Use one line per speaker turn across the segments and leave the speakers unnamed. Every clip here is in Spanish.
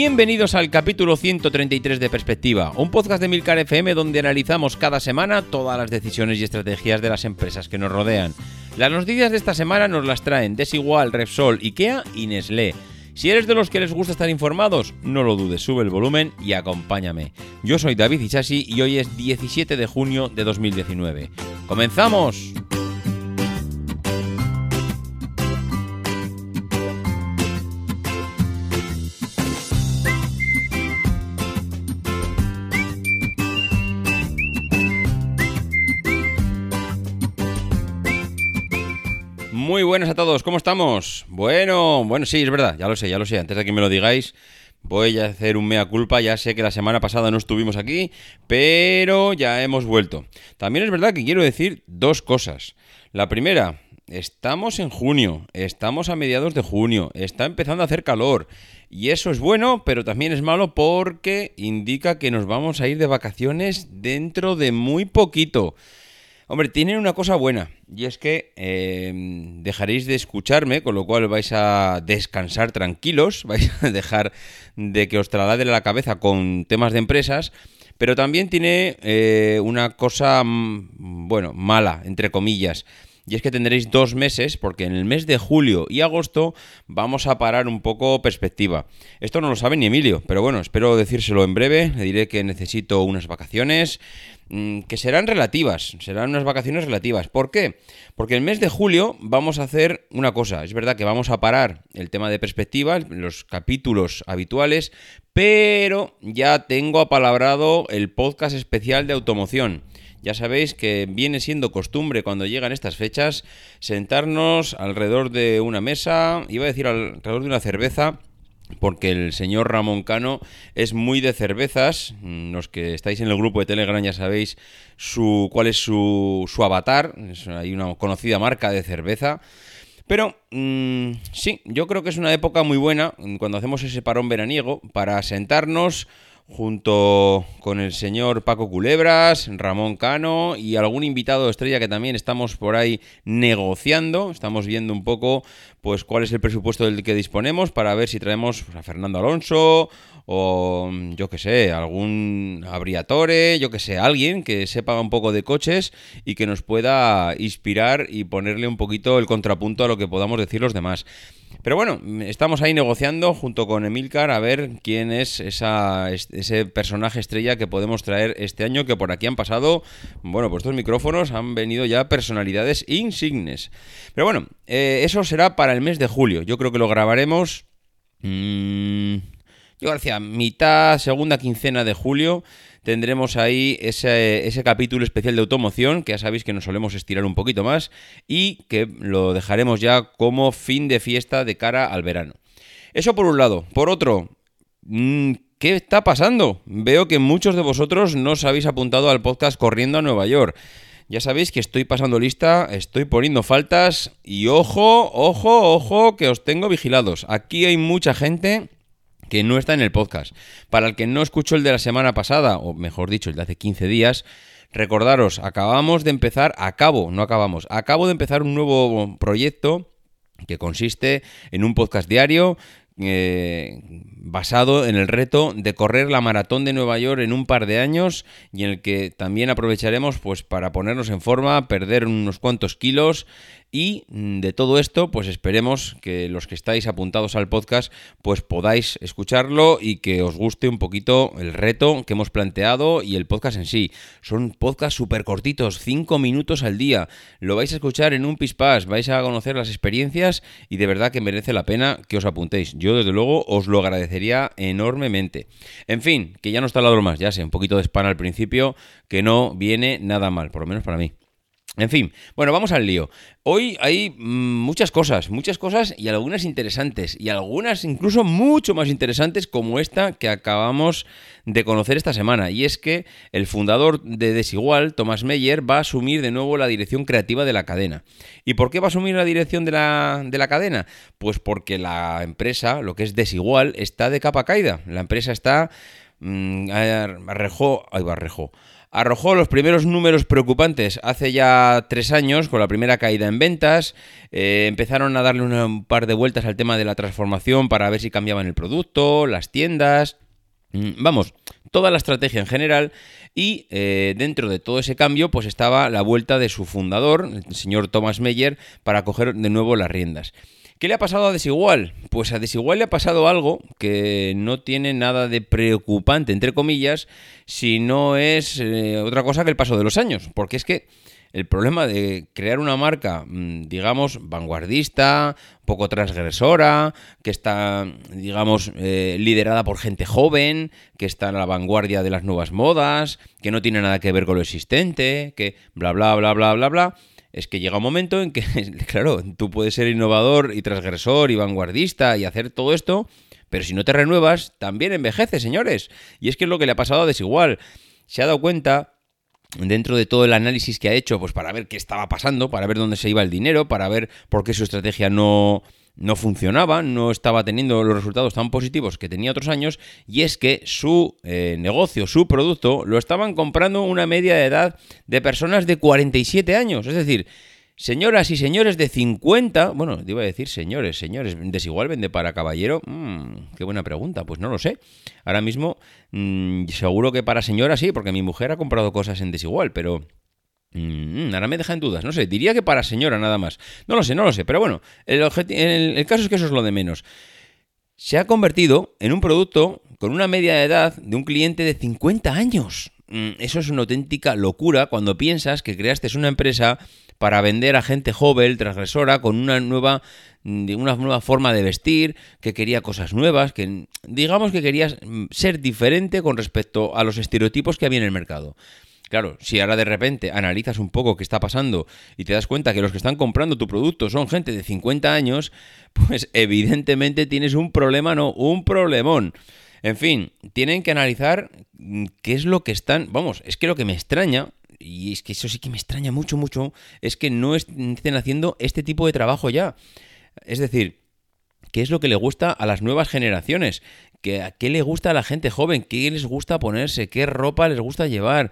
Bienvenidos al capítulo 133 de Perspectiva, un podcast de Milcar FM donde analizamos cada semana todas las decisiones y estrategias de las empresas que nos rodean. Las noticias de esta semana nos las traen Desigual, Repsol, Ikea y Nestlé. Si eres de los que les gusta estar informados, no lo dudes, sube el volumen y acompáñame. Yo soy David Ichasi y hoy es 17 de junio de 2019. ¡Comenzamos! Muy buenas a todos, ¿cómo estamos? Bueno, bueno, sí, es verdad, ya lo sé, ya lo sé, antes de que me lo digáis, voy a hacer un mea culpa, ya sé que la semana pasada no estuvimos aquí, pero ya hemos vuelto. También es verdad que quiero decir dos cosas. La primera, estamos en junio, estamos a mediados de junio, está empezando a hacer calor. Y eso es bueno, pero también es malo porque indica que nos vamos a ir de vacaciones dentro de muy poquito. Hombre, tienen una cosa buena, y es que eh, dejaréis de escucharme, con lo cual vais a descansar tranquilos, vais a dejar de que os trasladen la cabeza con temas de empresas, pero también tiene eh, una cosa, mm, bueno, mala, entre comillas. Y es que tendréis dos meses, porque en el mes de julio y agosto vamos a parar un poco perspectiva. Esto no lo sabe ni Emilio, pero bueno, espero decírselo en breve. Le diré que necesito unas vacaciones, mm, que serán relativas, serán unas vacaciones relativas. ¿Por qué? Porque el mes de julio vamos a hacer una cosa. Es verdad que vamos a parar el tema de perspectiva, los capítulos habituales, pero ya tengo apalabrado el podcast especial de automoción. Ya sabéis que viene siendo costumbre cuando llegan estas fechas sentarnos alrededor de una mesa, iba a decir alrededor de una cerveza, porque el señor Ramón Cano es muy de cervezas. Los que estáis en el grupo de Telegram ya sabéis su, cuál es su, su avatar. hay una conocida marca de cerveza. Pero mm, sí, yo creo que es una época muy buena cuando hacemos ese parón veraniego para sentarnos junto con el señor Paco Culebras, Ramón Cano y algún invitado estrella que también estamos por ahí negociando. Estamos viendo un poco pues cuál es el presupuesto del que disponemos para ver si traemos a Fernando Alonso o yo que sé, algún abriatore, yo que sé, alguien que sepa un poco de coches y que nos pueda inspirar y ponerle un poquito el contrapunto a lo que podamos decir los demás. Pero bueno, estamos ahí negociando junto con Emilcar a ver quién es esa, ese personaje estrella que podemos traer este año, que por aquí han pasado, bueno, pues estos micrófonos han venido ya personalidades insignes. Pero bueno, eh, eso será para el mes de julio. Yo creo que lo grabaremos... Mmm, yo decía, mitad, segunda quincena de julio tendremos ahí ese, ese, capítulo especial de automoción, que ya sabéis que nos solemos estirar un poquito más, y que lo dejaremos ya como fin de fiesta de cara al verano. Eso por un lado. Por otro, mm, ¿qué está pasando? Veo que muchos de vosotros no os habéis apuntado al podcast Corriendo a Nueva York. Ya sabéis que estoy pasando lista, estoy poniendo faltas y ojo, ojo, ojo, que os tengo vigilados. Aquí hay mucha gente que no está en el podcast. Para el que no escuchó el de la semana pasada, o mejor dicho, el de hace 15 días, recordaros, acabamos de empezar, acabo, no acabamos, acabo de empezar un nuevo proyecto que consiste en un podcast diario eh, basado en el reto de correr la maratón de Nueva York en un par de años y en el que también aprovecharemos pues para ponernos en forma, perder unos cuantos kilos y mm, de todo esto, pues esperemos que los que estáis apuntados al podcast, pues podáis escucharlo y que os guste un poquito el reto que hemos planteado y el podcast en sí. Son podcasts súper cortitos, 5 minutos al día. Lo vais a escuchar en un pispás, vais a conocer las experiencias y de verdad que merece la pena que os apuntéis. Yo desde luego os lo agradecería enormemente. En fin, que ya no está lado más, ya sé, un poquito de spam al principio, que no viene nada mal, por lo menos para mí. En fin, bueno, vamos al lío. Hoy hay mm, muchas cosas, muchas cosas y algunas interesantes y algunas incluso mucho más interesantes como esta que acabamos de conocer esta semana. Y es que el fundador de Desigual, Thomas Meyer, va a asumir de nuevo la dirección creativa de la cadena. ¿Y por qué va a asumir la dirección de la, de la cadena? Pues porque la empresa, lo que es Desigual, está de capa caída. La empresa está... Mmm, arrejó, ahí va, arrejó arrojó los primeros números preocupantes hace ya tres años con la primera caída en ventas. Eh, empezaron a darle un par de vueltas al tema de la transformación para ver si cambiaban el producto, las tiendas. Mm, vamos, toda la estrategia en general y eh, dentro de todo ese cambio pues estaba la vuelta de su fundador, el señor Thomas Meyer, para coger de nuevo las riendas. ¿Qué le ha pasado a Desigual? Pues a Desigual le ha pasado algo que no tiene nada de preocupante, entre comillas, si no es eh, otra cosa que el paso de los años. Porque es que el problema de crear una marca, mm, digamos, vanguardista, poco transgresora, que está, digamos, eh, liderada por gente joven, que está a la vanguardia de las nuevas modas, que no tiene nada que ver con lo existente, que bla, bla, bla, bla, bla, bla es que llega un momento en que, claro, tú puedes ser innovador y transgresor y vanguardista y hacer todo esto, pero si no te renuevas, también envejece, señores. Y es que es lo que le ha pasado a Desigual. Se ha dado cuenta dentro de todo el análisis que ha hecho, pues para ver qué estaba pasando, para ver dónde se iba el dinero, para ver por qué su estrategia no, no funcionaba, no estaba teniendo los resultados tan positivos que tenía otros años, y es que su eh, negocio, su producto, lo estaban comprando una media de edad de personas de 47 años. Es decir, señoras y señores de 50, bueno, iba a decir señores, señores, desigual vende para caballero, mm, qué buena pregunta, pues no lo sé. Ahora mismo, mm, seguro que para señora sí, porque mi mujer ha comprado cosas en desigual, pero... Mm, ahora me deja en dudas, no sé, diría que para señora nada más. No lo sé, no lo sé, pero bueno, el, caso es que eso es lo de menos. Se ha convertido en un producto con una media de edad de un cliente de 50 años. Mm, eso es una auténtica locura cuando piensas que creaste una empresa para vender a gente joven, transgresora, con una nueva, mm, una nueva forma de vestir, que quería cosas nuevas, que digamos que querías ser diferente con respecto a los estereotipos que había en el mercado. Claro, si ahora de repente analizas un poco qué está pasando y te das cuenta que los que están comprando tu producto son gente de 50 años, pues evidentemente tienes un problema, no, un problemón. En fin, tienen que analizar mm, qué es lo que están... Vamos, es que lo que me extraña, y es que eso sí que me extraña mucho, mucho, es que no estén haciendo este tipo de trabajo ya. Es decir, ¿qué es lo que le gusta a las nuevas generaciones? ¿Qué, ¿Qué le gusta a la gente joven? ¿Qué les gusta ponerse? ¿Qué ropa les gusta llevar?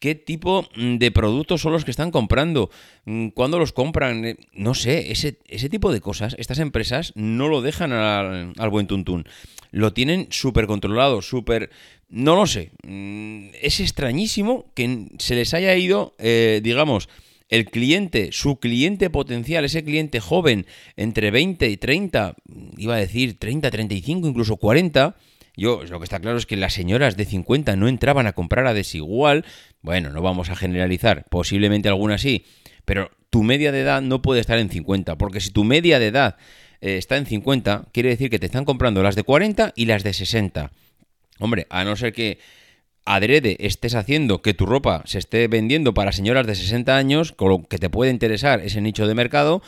Qué tipo mm, de productos son los que están comprando, mm, cuándo los compran, eh, no sé, ese, ese tipo de cosas, estas empresas no lo dejan al, buen tuntún. Lo tienen súper controlado, súper... No lo sé. Mm, es extrañísimo que se les haya ido, eh, digamos, el cliente, su cliente potencial, ese cliente joven entre 20 y 30, iba a decir 30, 35, incluso 40, yo, lo que está claro es que las señoras de 50 no entraban a comprar a desigual. Bueno, no vamos a generalizar, posiblemente algunas sí, pero tu media de edad no puede estar en 50, porque si tu media de edad eh, está en 50, quiere decir que te están comprando las de 40 y las de 60. Hombre, a no ser que adrede estés haciendo que tu ropa se esté vendiendo para señoras de 60 años, con lo que te puede interesar ese nicho de mercado,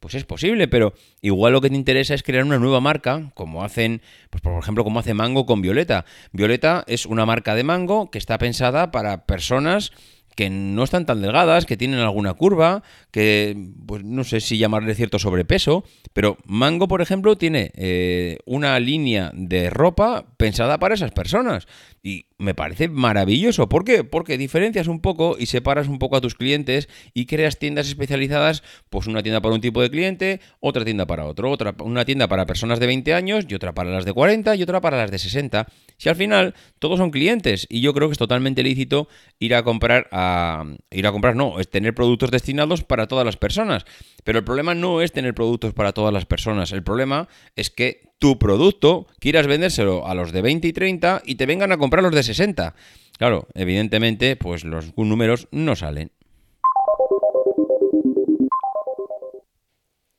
pues es posible, pero igual lo que te interesa es crear una nueva marca, como hacen, pues por ejemplo, como hace Mango con Violeta. Violeta es una marca de mango que está pensada para personas que no están tan delgadas, que tienen alguna curva, que pues no sé si llamarle cierto sobrepeso, pero Mango, por ejemplo, tiene eh, una línea de ropa pensada para esas personas. Y me parece maravilloso. ¿Por qué? Porque diferencias un poco y separas un poco a tus clientes y creas tiendas especializadas, pues una tienda para un tipo de cliente, otra tienda para otro, otra una tienda para personas de 20 años y otra para las de 40 y otra para las de 60. Si al final todos son clientes y yo creo que es totalmente lícito ir a comprar a ir a comprar no, es tener productos destinados para todas las personas. Pero el problema no es tener productos para todas las personas, el problema es que tu producto quieras vendérselo a los de 20 y 30 y te vengan a comprar los de 60. Claro, evidentemente, pues los números no salen.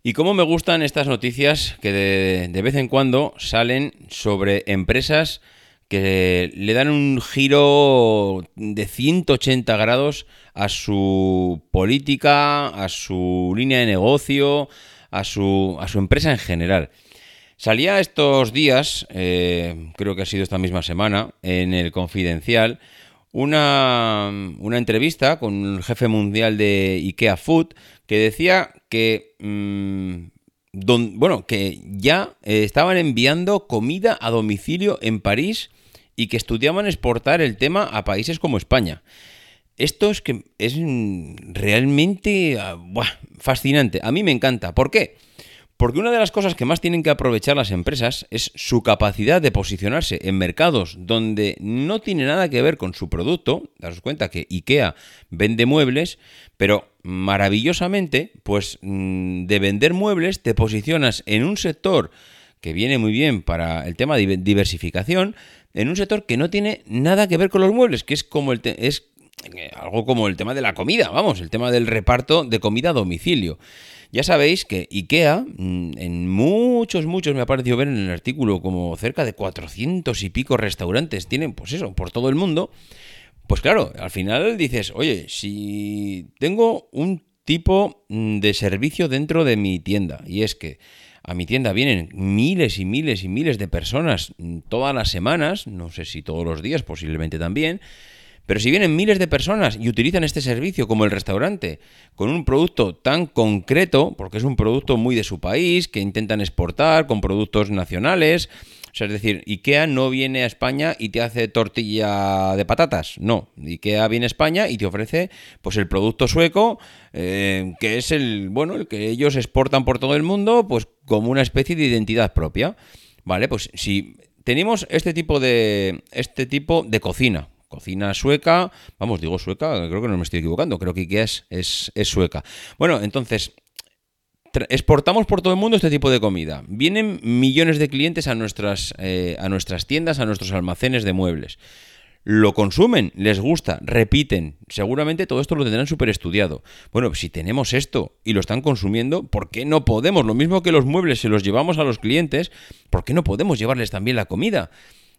Y cómo me gustan estas noticias que de, vez en cuando salen sobre empresas que le dan un giro de 180 grados a su política, a su línea de negocio, a su, a su empresa en general. Salía estos días, eh, creo que ha sido esta misma semana, en el Confidencial, una, entrevista con el jefe mundial de IKEA Food que decía que, mm, bueno, que ya eh, estaban enviando comida a domicilio en París y que estudiaban exportar el tema a países como España. Esto es que es realmente ah, fascinante. A mí me encanta. ¿Por qué? Porque una de las cosas que más tienen que aprovechar las empresas es su capacidad de posicionarse en mercados donde no tiene nada que ver con su producto. Daros cuenta que IKEA vende muebles, pero maravillosamente, pues mm, de vender muebles te posicionas en un sector que viene muy bien para el tema de diversificación, en un sector que no tiene nada que ver con los muebles, que es como el es eh, algo como el tema de la comida, vamos, el tema del reparto de comida a domicilio. Ya sabéis que IKEA, mm, en muchos, muchos me ha parecido ver en el artículo, como cerca de 400 y pico restaurantes tienen, pues eso, por todo el mundo. Pues claro, al final dices, oye, si tengo un tipo mm, de servicio dentro de mi tienda, y es que a mi tienda vienen miles y miles y miles de personas mm, todas las semanas, no sé si todos los días, posiblemente también, pero si vienen miles de personas y utilizan este servicio como el restaurante, con un producto tan concreto, porque es un producto muy de su país, que intentan exportar con productos nacionales, o sea, es decir, IKEA no viene a España y te hace tortilla de patatas. No, IKEA viene a España y te ofrece pues el producto sueco, eh, que es el, bueno, el que ellos exportan por todo el mundo, pues como una especie de identidad propia. Vale, pues si tenemos este tipo de, este tipo de cocina, cocina sueca, vamos, digo sueca, creo que no me estoy equivocando, creo que IKEA es, es, sueca. Bueno, entonces, exportamos por todo el mundo este tipo de comida. Vienen millones de clientes a nuestras, eh, a nuestras tiendas, a nuestros almacenes de muebles. Lo consumen, les gusta, repiten. Seguramente todo esto lo tendrán súper estudiado. Bueno, si tenemos esto y lo están consumiendo, ¿por qué no podemos? Lo mismo que los muebles se los llevamos a los clientes, ¿por qué no podemos llevarles también la comida?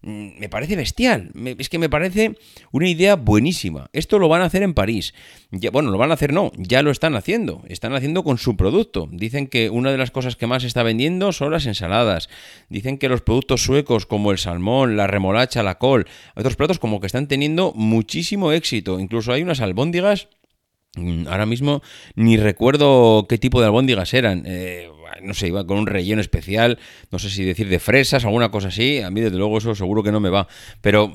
Mm, me parece bestial. es que me parece una idea buenísima. Esto lo van a hacer en París. bueno, lo van a hacer no, ya lo están haciendo. Están haciendo con su producto. Dicen que una de las cosas que más está vendiendo son las ensaladas. Dicen que los productos suecos como el salmón, la remolacha, la col, otros platos como que están teniendo muchísimo éxito. Incluso hay unas albóndigas Ahora mismo ni recuerdo qué tipo de albóndigas eran. Eh, no sé, iba con un relleno especial, no sé si decir de fresas, alguna cosa así. A mí, desde luego, eso seguro que no me va. Pero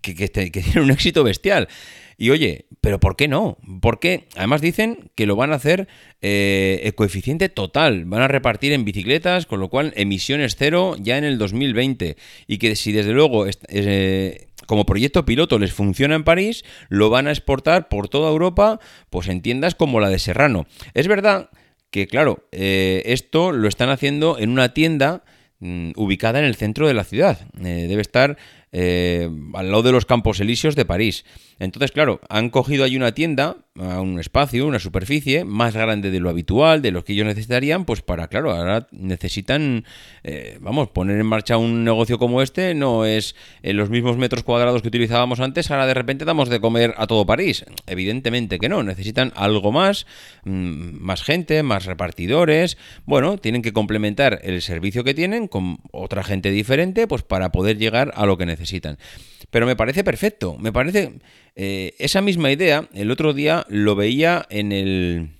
que, que, tiene un éxito bestial. Y oye, pero ¿por qué no? Porque además dicen que lo van a hacer eh, coeficiente total, van a repartir en bicicletas, con lo cual emisiones cero ya en el 2020. Y que si desde luego eh, como proyecto piloto les funciona en París, lo van a exportar por toda Europa, pues en tiendas como la de Serrano. Es verdad que claro, eh, esto lo están haciendo en una tienda mm, ubicada en el centro de la ciudad. Eh, debe estar eh, al lado de los Campos Elíseos de París. Entonces, claro, han cogido ahí una tienda, un espacio, una superficie más grande de lo habitual, de lo que ellos necesitarían, pues para, claro, ahora necesitan, eh, vamos, poner en marcha un negocio como este, no es en los mismos metros cuadrados que utilizábamos antes, ahora de repente damos de comer a todo París. Evidentemente que no, necesitan algo más, mm, más gente, más repartidores, bueno, tienen que complementar el servicio que tienen con otra gente diferente, pues para poder llegar a lo que necesitan. Pero me parece perfecto, me parece eh, esa misma idea, el otro día lo veía en el,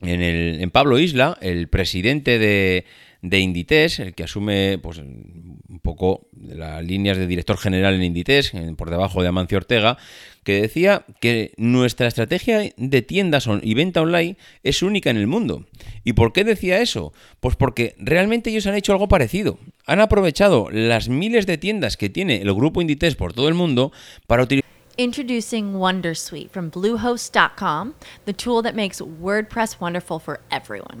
en, el, en Pablo Isla, el presidente de, de Inditex, el que asume pues, un poco las líneas de director general en Inditex, por debajo de Amancio Ortega, que decía que nuestra estrategia de tiendas y venta online es única en el mundo. ¿Y por qué decía eso? Pues porque realmente ellos han hecho algo parecido. Han aprovechado las miles de tiendas que tiene el grupo Inditex por todo el mundo para utilizar
Introducing Wondersuite from Bluehost.com, the tool that makes WordPress wonderful for everyone.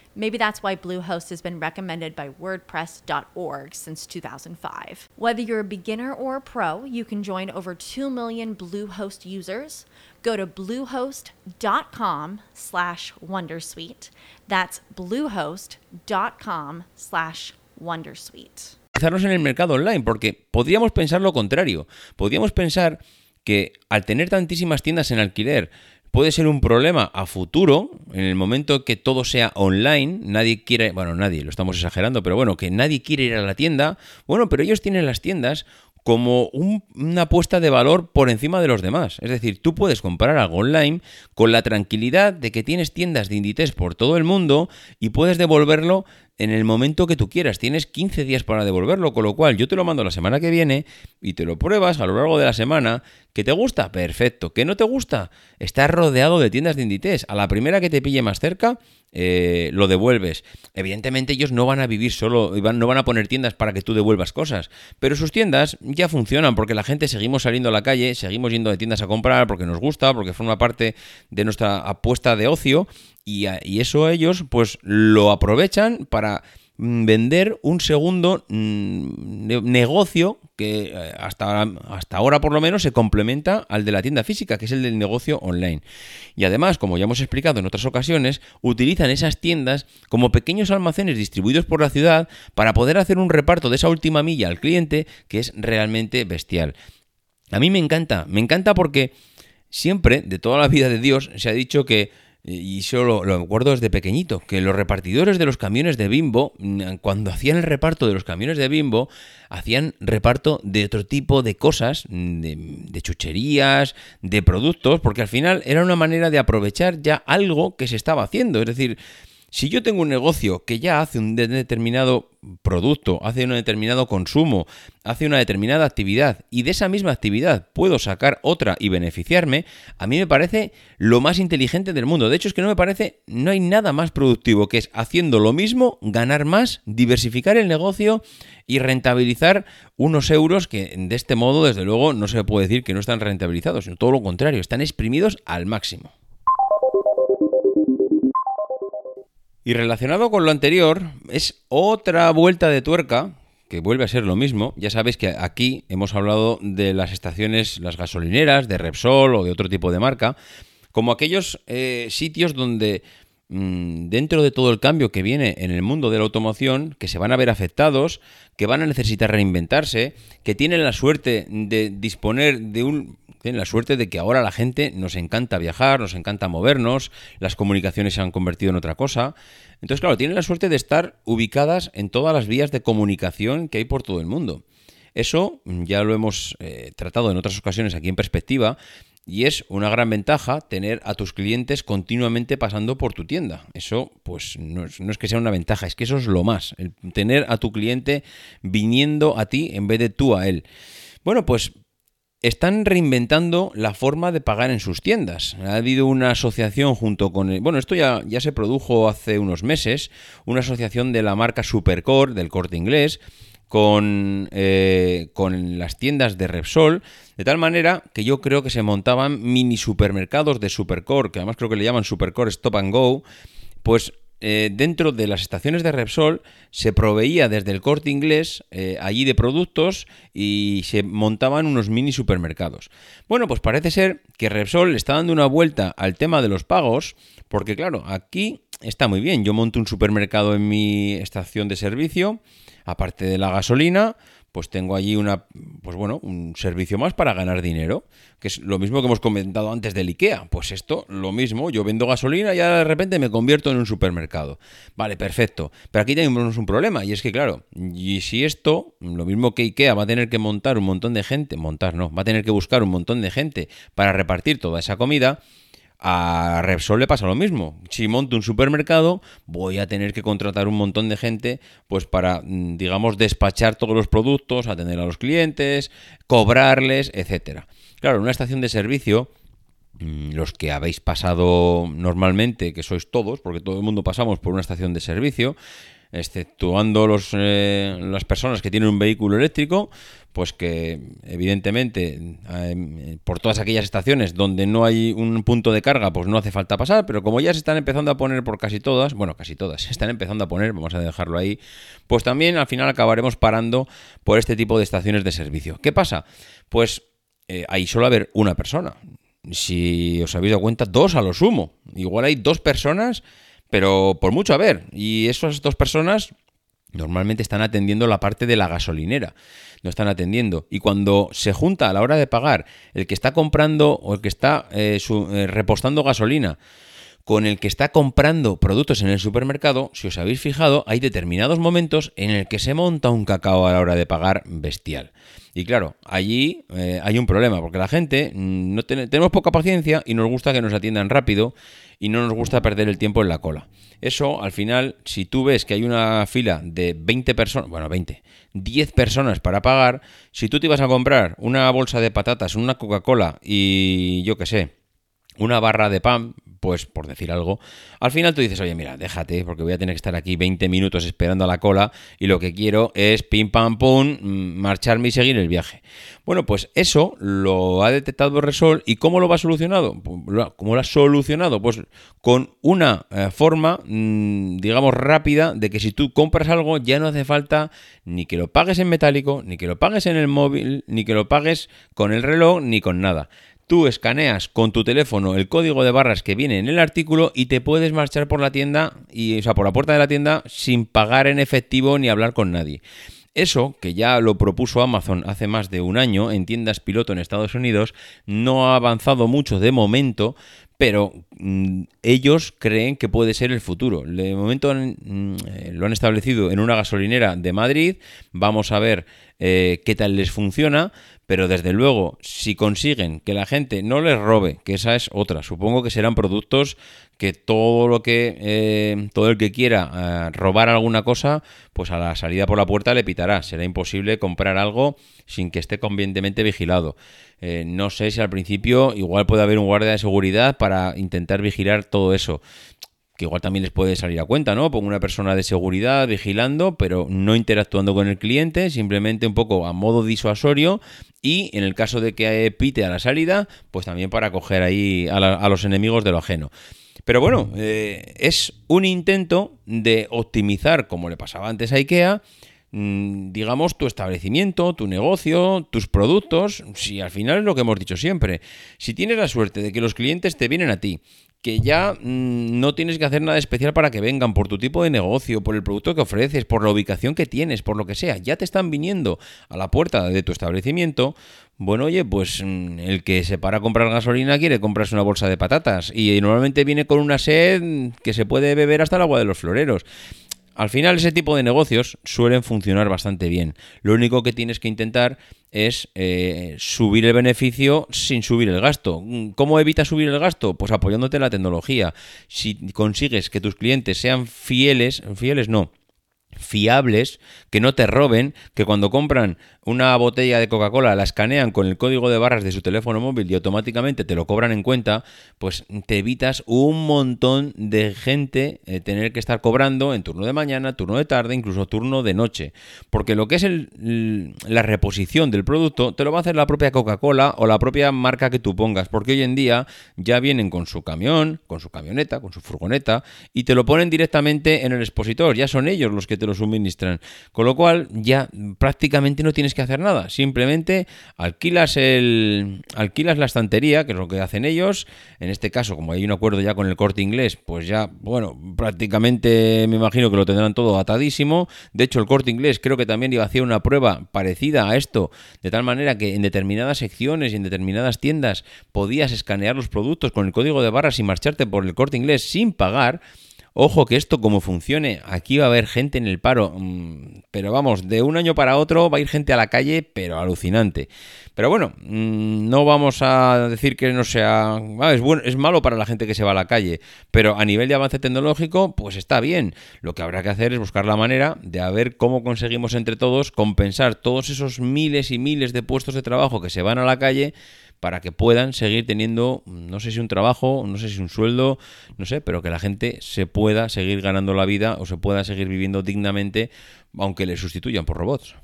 Maybe that's why Bluehost has been recommended by WordPress.org since 2005. Whether you're a beginner or a pro, you can join over 2 million Bluehost users. Go to bluehost.com slash Wondersuite. That's bluehost.com slash Wondersuite.
en el mercado online, porque podríamos pensar lo contrario. Podríamos pensar que al tener tantísimas tiendas en alquiler, puede ser un problema a futuro, en el momento que todo sea online, nadie quiere, bueno, nadie, lo estamos exagerando, pero bueno, que nadie quiere ir a la tienda, bueno, pero ellos tienen las tiendas como una apuesta de valor por encima de los demás. Es decir, tú puedes comprar algo online con la tranquilidad de que tienes tiendas de Inditex por todo el mundo y puedes devolverlo en el momento que tú quieras. Tienes 15 días para devolverlo, con lo cual yo te lo mando la semana que viene y te lo pruebas a lo largo de la semana. ¿Que te gusta? Perfecto. ¿Que no te gusta? Estás rodeado de tiendas de Inditex. A la primera que te pille más cerca, eh, lo devuelves. Evidentemente ellos no van a vivir solo, no van a poner tiendas para que tú devuelvas cosas, pero sus tiendas ya funcionan porque la gente seguimos saliendo a la calle, seguimos yendo de tiendas a comprar porque nos gusta, porque forma parte de nuestra apuesta de ocio y, y eso ellos pues lo aprovechan para vender un segundo mm, negocio que eh, hasta, hasta ahora por lo menos se complementa al de la tienda física, que es el del negocio online. Y además, como ya hemos explicado en otras ocasiones, utilizan esas tiendas como pequeños almacenes distribuidos por la ciudad para poder hacer un reparto de esa última milla al cliente que es realmente bestial. A mí me encanta, me encanta porque siempre, de toda la vida de Dios, se ha dicho que y eso lo, lo, acuerdo desde pequeñito, que los repartidores de los camiones de Bimbo, mm, cuando hacían el reparto de los camiones de Bimbo, hacían reparto de otro tipo de cosas, de, de chucherías, de productos, porque al final era una manera de aprovechar ya algo que se estaba haciendo. Es decir, si yo tengo un negocio que ya hace un determinado producto, hace un determinado consumo, hace una determinada actividad y de esa misma actividad puedo sacar otra y beneficiarme, a mí me parece lo más inteligente del mundo. De hecho es que no me parece, no hay nada más productivo que es haciendo lo mismo, ganar más, diversificar el negocio y rentabilizar unos euros que de este modo desde luego no se puede decir que no están rentabilizados, sino todo lo contrario, están exprimidos al máximo. Y relacionado con lo anterior, es otra vuelta de tuerca que vuelve a ser lo mismo. Ya sabéis que aquí hemos hablado de las estaciones, las gasolineras, de Repsol o de otro tipo de marca, como aquellos eh, sitios donde mm, dentro de todo el cambio que viene en el mundo de la automoción, que se van a ver afectados, que van a necesitar reinventarse, que tienen la suerte de disponer de un tienen la suerte de que ahora la gente nos encanta viajar, nos encanta movernos, las comunicaciones se han convertido en otra cosa. Entonces, claro, tienen la suerte de estar ubicadas en todas las vías de comunicación que hay por todo el mundo. Eso ya lo hemos eh, tratado en otras ocasiones aquí en perspectiva y es una gran ventaja tener a tus clientes continuamente pasando por tu tienda. Eso, pues, no es, no es, que sea una ventaja, es que eso es lo más. Tener a tu cliente viniendo a ti en vez de tú a él. Bueno, pues están reinventando la forma de pagar en sus tiendas. Ha habido una asociación junto con... El, bueno, esto ya, ya se produjo hace unos meses, una asociación de la marca Supercore, del corte inglés, con, eh, con las tiendas de Repsol, de tal manera que yo creo que se montaban mini supermercados de Supercore, que además creo que le llaman Supercore Stop and Go, pues eh, dentro de las estaciones de Repsol se proveía desde el corte inglés eh, allí de productos y se montaban unos mini supermercados. Bueno, pues parece ser que Repsol está dando una vuelta al tema de los pagos, porque claro, aquí está muy bien. Yo monto un supermercado en mi estación de servicio, aparte de la gasolina, pues tengo allí una, pues bueno, un servicio más para ganar dinero, que es lo mismo que hemos comentado antes del IKEA. Pues esto, lo mismo, yo vendo gasolina y ahora de repente me convierto en un supermercado. Vale, perfecto. Pero aquí tenemos un problema, y es que, claro, y si esto, lo mismo que IKEA va a tener que montar un montón de gente, montar no, va a tener que buscar un montón de gente para repartir toda esa comida, a Repsol le pasa lo mismo. Si monto un supermercado, voy a tener que contratar un montón de gente pues para, mm, digamos, despachar todos los productos, atender a los clientes, cobrarles, etcétera. Claro, en una estación de servicio mm, los que habéis pasado normalmente, que sois todos, porque todo el mundo pasamos por una estación de servicio, exceptuando los, eh, las personas que tienen un vehículo eléctrico, pues que evidentemente eh, por todas aquellas estaciones donde no hay un punto de carga, pues no hace falta pasar, pero como ya se están empezando a poner por casi todas, bueno, casi todas, se están empezando a poner, vamos a dejarlo ahí, pues también al final acabaremos parando por este tipo de estaciones de servicio. ¿Qué pasa? Pues eh, ahí solo haber una persona. Si os habéis dado cuenta, dos a lo sumo. Igual hay dos personas pero por mucho a ver, y esas dos personas normalmente están atendiendo la parte de la gasolinera, no están atendiendo. Y cuando se junta a la hora de pagar el que está comprando o el que está eh, eh, repostando gasolina, con el que está comprando productos en el supermercado, si os habéis fijado, hay determinados momentos en el que se monta un cacao a la hora de pagar bestial. Y claro, allí eh, hay un problema, porque la gente mm, no tenemos poca paciencia y nos gusta que nos atiendan rápido y no nos gusta perder el tiempo en la cola. Eso, al final, si tú ves que hay una fila de 20 personas, bueno, 20, 10 personas para pagar, si tú te ibas a comprar una bolsa de patatas, una Coca-Cola y yo qué sé, una barra de pan, pues por decir algo, al final tú dices, oye, mira, déjate, porque voy a tener que estar aquí 20 minutos esperando a la cola y lo que quiero es pim pam pum, marcharme y seguir el viaje. Bueno, pues eso lo ha detectado Resol y ¿cómo lo va solucionado? ¿Cómo lo ha solucionado? Pues con una eh, forma, mm, digamos, rápida de que si tú compras algo ya no hace falta ni que lo pagues en metálico, ni que lo pagues en el móvil, ni que lo pagues con el reloj, ni con nada Tú escaneas con tu teléfono el código de barras que viene en el artículo y te puedes marchar por la tienda, y, o sea, por la puerta de la tienda sin pagar en efectivo ni hablar con nadie. Eso, que ya lo propuso Amazon hace más de un año en tiendas piloto en Estados Unidos, no ha avanzado mucho de momento, pero mm, ellos creen que puede ser el futuro. De momento mm, lo han establecido en una gasolinera de Madrid, vamos a ver eh, qué tal les funciona, pero desde luego, si consiguen que la gente no les robe, que esa es otra, supongo que serán productos que todo lo que eh, todo el que quiera eh, robar alguna cosa, pues a la salida por la puerta le pitará. Será imposible comprar algo sin que esté convenientemente vigilado. Eh, no sé si al principio igual puede haber un guardia de seguridad para intentar vigilar todo eso que igual también les puede salir a cuenta, ¿no? Pongo una persona de seguridad vigilando, pero no interactuando con el cliente, simplemente un poco a modo disuasorio y en el caso de que pite a la salida, pues también para coger ahí a, los enemigos de lo ajeno. Pero bueno, eh, es un intento de optimizar, como le pasaba antes a IKEA, mm, digamos, tu establecimiento, tu negocio, tus productos, si al final es lo que hemos dicho siempre, si tienes la suerte de que los clientes te vienen a ti, que ya mm, no tienes que hacer nada especial para que vengan por tu tipo de negocio, por el producto que ofreces, por la ubicación que tienes, por lo que sea, ya te están viniendo a la puerta de tu establecimiento. Bueno, oye, pues mm, el que se para a comprar gasolina quiere comprarse una bolsa de patatas y normalmente viene con una sed que se puede beber hasta el agua de los floreros. Al final ese tipo de negocios suelen funcionar bastante bien. Lo único que tienes que intentar es eh, subir el beneficio sin subir el gasto. ¿Cómo evitas subir el gasto? Pues apoyándote en la tecnología. Si consigues que tus clientes sean fieles, fieles no, fiables, que no te roben, que cuando compran una botella de Coca-Cola la escanean con el código de barras de su teléfono móvil y automáticamente te lo cobran en cuenta, pues te evitas un montón de gente eh, tener que estar cobrando en turno de mañana, turno de tarde, incluso turno de noche. Porque lo que es el, la reposición del producto te lo va a hacer la propia Coca-Cola o la propia marca que tú pongas, porque hoy en día ya vienen con su camión, con su camioneta, con su furgoneta y te lo ponen directamente en el expositor, ya son ellos los que te lo suministran. Con lo cual ya prácticamente no tienes que hacer nada, simplemente alquilas el alquilas la estantería, que es lo que hacen ellos. En este caso, como hay un acuerdo ya con el Corte Inglés, pues ya, bueno, prácticamente me imagino que lo tendrán todo atadísimo. De hecho, el Corte Inglés creo que también iba a hacer una prueba parecida a esto, de tal manera que en determinadas secciones y en determinadas tiendas podías escanear los productos con el código de barras y marcharte por el Corte Inglés sin pagar. Ojo que esto como funcione, aquí va a haber gente en el paro, mm, pero vamos, de un año para otro va a ir gente a la calle, pero alucinante. Pero bueno, mm, no vamos a decir que no sea... es, bueno, es malo para la gente que se va a la calle, pero a nivel de avance tecnológico, pues está bien. Lo que habrá que hacer es buscar la manera de ver cómo conseguimos entre todos compensar todos esos miles y miles de puestos de trabajo que se van a la calle para que puedan seguir teniendo, no sé si un trabajo, no sé si un sueldo, no sé, pero que la gente se pueda seguir ganando la vida o se pueda seguir viviendo dignamente, aunque le sustituyan por robots.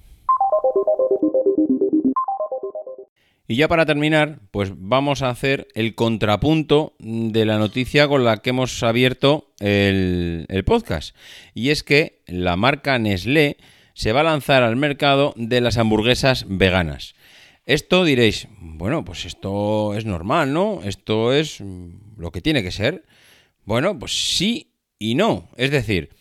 Y ya para terminar, pues vamos a hacer el contrapunto de la noticia con la que hemos abierto el, el, podcast. Y es que la marca Nestlé se va a lanzar al mercado de las hamburguesas veganas. Esto diréis, bueno, pues esto es normal, ¿no? Esto es lo que tiene que ser. Bueno, pues sí y no. Es decir,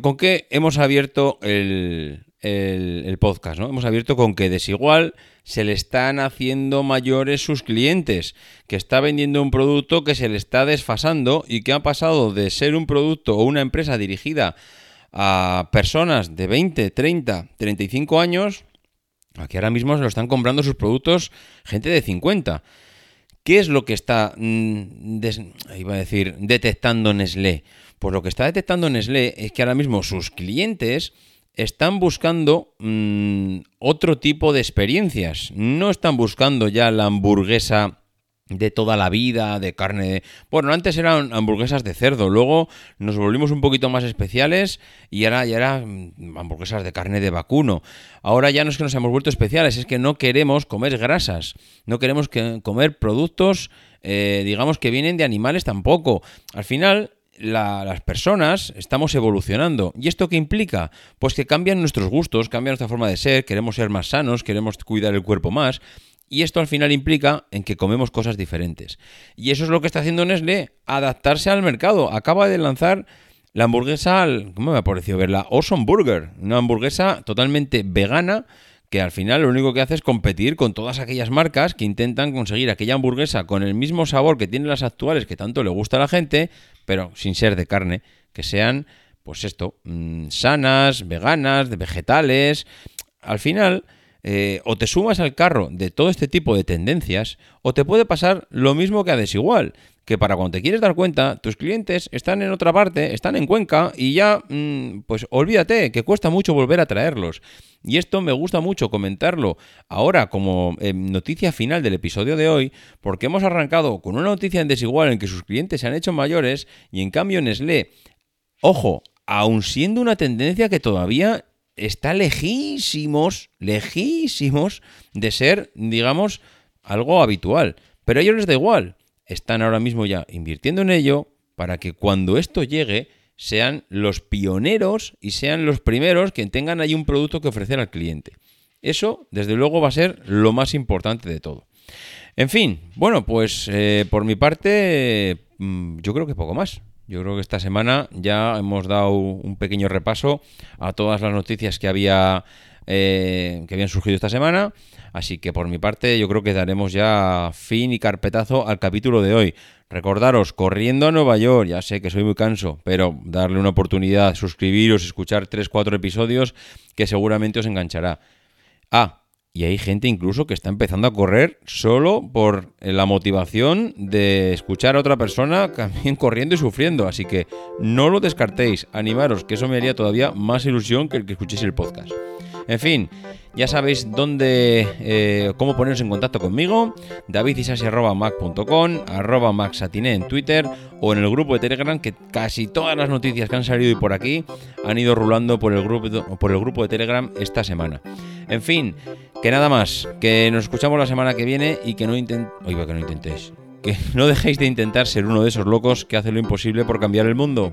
¿con qué hemos abierto el, el, podcast, ¿no? Hemos abierto con que desigual se le están haciendo mayores sus clientes, que está vendiendo un producto que se le está desfasando y que ha pasado de ser un producto o una empresa dirigida a personas de 20, 30, 35 años Aquí ahora mismo se lo están comprando sus productos gente de 50. ¿Qué es lo que está, mm, iba a decir, detectando Nestlé? Pues lo que está detectando Nestlé es que ahora mismo sus clientes están buscando mm, otro tipo de experiencias. No están buscando ya la hamburguesa de toda la vida, de carne. Bueno, antes eran hamburguesas de cerdo, luego nos volvimos un poquito más especiales y ahora ya eran mm, hamburguesas de carne de vacuno. Ahora ya no es que nos hemos vuelto especiales, es que no queremos comer grasas, no queremos que comer productos, eh, digamos, que vienen de animales tampoco. Al final, las personas estamos evolucionando. ¿Y esto qué implica? Pues que cambian nuestros gustos, cambia nuestra forma de ser, queremos ser más sanos, queremos cuidar el cuerpo más. Y esto al final implica en que comemos cosas diferentes. Y eso es lo que está haciendo Nestlé, adaptarse al mercado. Acaba de lanzar la hamburguesa, ¿cómo me ha parecido verla? Awesome Burger, una hamburguesa totalmente vegana que al final lo único que hace es competir con todas aquellas marcas que intentan conseguir aquella hamburguesa con el mismo sabor que tienen las actuales que tanto le gusta a la gente, pero sin ser de carne, que sean, pues esto, mm, sanas, veganas, de vegetales. Al final, eh, o te sumas al carro de todo este tipo de tendencias, o te puede pasar lo mismo que a desigual, que para cuando te quieres dar cuenta, tus clientes están en otra parte, están en Cuenca y ya, mm, pues olvídate, que cuesta mucho volver a traerlos. Y esto me gusta mucho comentarlo ahora como eh, noticia final del episodio de hoy, porque hemos arrancado con una noticia en desigual en que sus clientes se han hecho mayores y en cambio Nestlé, ojo, aun siendo una tendencia que todavía está lejísimos, lejísimos de ser, digamos, algo habitual. Pero a ellos les da igual. Están ahora mismo ya invirtiendo en ello para que cuando esto llegue sean los pioneros y sean los primeros que tengan ahí un producto que ofrecer al cliente. Eso, desde luego, va a ser lo más importante de todo. En fin, bueno, pues eh, por mi parte, mm, yo creo que poco más. Yo creo que esta semana ya hemos dado un pequeño repaso a todas las noticias que había eh, que habían surgido esta semana. Así que por mi parte yo creo que daremos ya fin y carpetazo al capítulo de hoy. Recordaros, corriendo a Nueva York, ya sé que soy muy canso, pero darle una oportunidad, suscribiros, escuchar 3-4 episodios que seguramente os enganchará. Ah, Y hay gente incluso que está empezando a correr solo por la motivación de escuchar a otra persona también corriendo y sufriendo. Así que no lo descartéis, animaros, que eso me haría todavía más ilusión que el que escuchéis el podcast. En fin, ya sabéis dónde, eh, cómo poneros en contacto conmigo, davidisasi.mac.com, arroba en Twitter o en el grupo de Telegram, que casi todas las noticias que han salido y por aquí han ido rulando por el grupo, por el grupo de Telegram esta semana. En fin, que nada más, que nos escuchamos la semana que viene y que no intent... Oiga, que no intentéis. Que no dejéis de intentar ser uno de esos locos que hace lo imposible por cambiar el mundo.